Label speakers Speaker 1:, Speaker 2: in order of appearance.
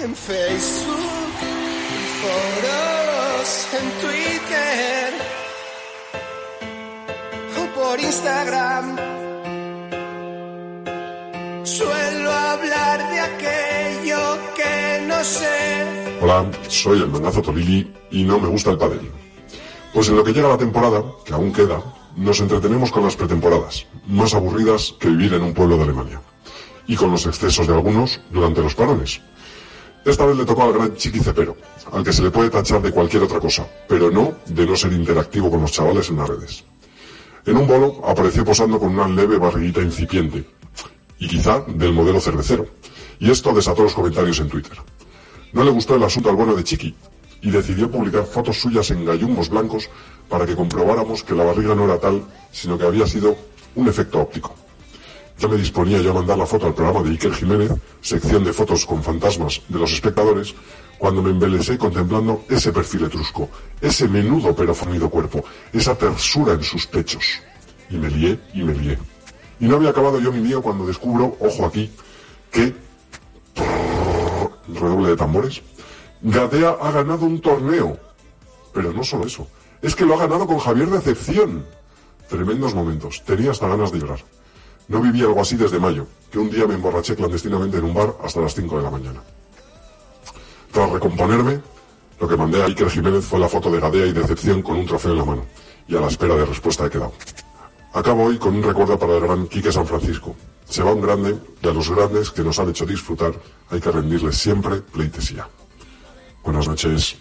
Speaker 1: en Facebook, en foros, en Twitter o por Instagram. Suelo hablar de aquello que no sé.
Speaker 2: Hola, soy el mangazo Tolili y no me gusta el pádel. Pues en lo que llega la temporada, que aún queda, nos entretenemos con las pretemporadas, más aburridas que vivir en un pueblo de Alemania. Y con los excesos de algunos durante los parones. Esta vez le tocó al gran Chiqui Cepero, al que se le puede tachar de cualquier otra cosa, pero no de no ser interactivo con los chavales en las redes. En un bolo apareció posando con una leve barriguita incipiente, y quizá del modelo cervecero, y esto desató los comentarios en Twitter. No le gustó el asunto al bueno de Chiqui, y decidió publicar fotos suyas en gallumbos blancos para que comprobáramos que la barriga no era tal, sino que había sido un efecto óptico. Ya me disponía yo a mandar la foto al programa de Iker Jiménez, sección de fotos con fantasmas de los espectadores, cuando me embelecé contemplando ese perfil etrusco, ese menudo pero fornido cuerpo, esa tersura en sus pechos. Y me lié y me lié. Y no había acabado yo mi lío cuando descubro, ojo aquí, que... redoble de tambores. Gadea ha ganado un torneo. Pero no solo eso, es que lo ha ganado con Javier de Acepción. Tremendos momentos, tenía hasta ganas de llorar. No viví algo así desde mayo, que un día me emborraché clandestinamente en un bar hasta las 5 de la mañana. Tras recomponerme, lo que mandé a Iker Jiménez fue la foto de Gadea y Decepción con un trofeo en la mano, y a la espera de respuesta he quedado. Acabo hoy con un recuerdo para el gran Quique San Francisco. Se va un grande, y a los grandes que nos han hecho disfrutar hay que rendirles siempre pleitesía. Buenas noches.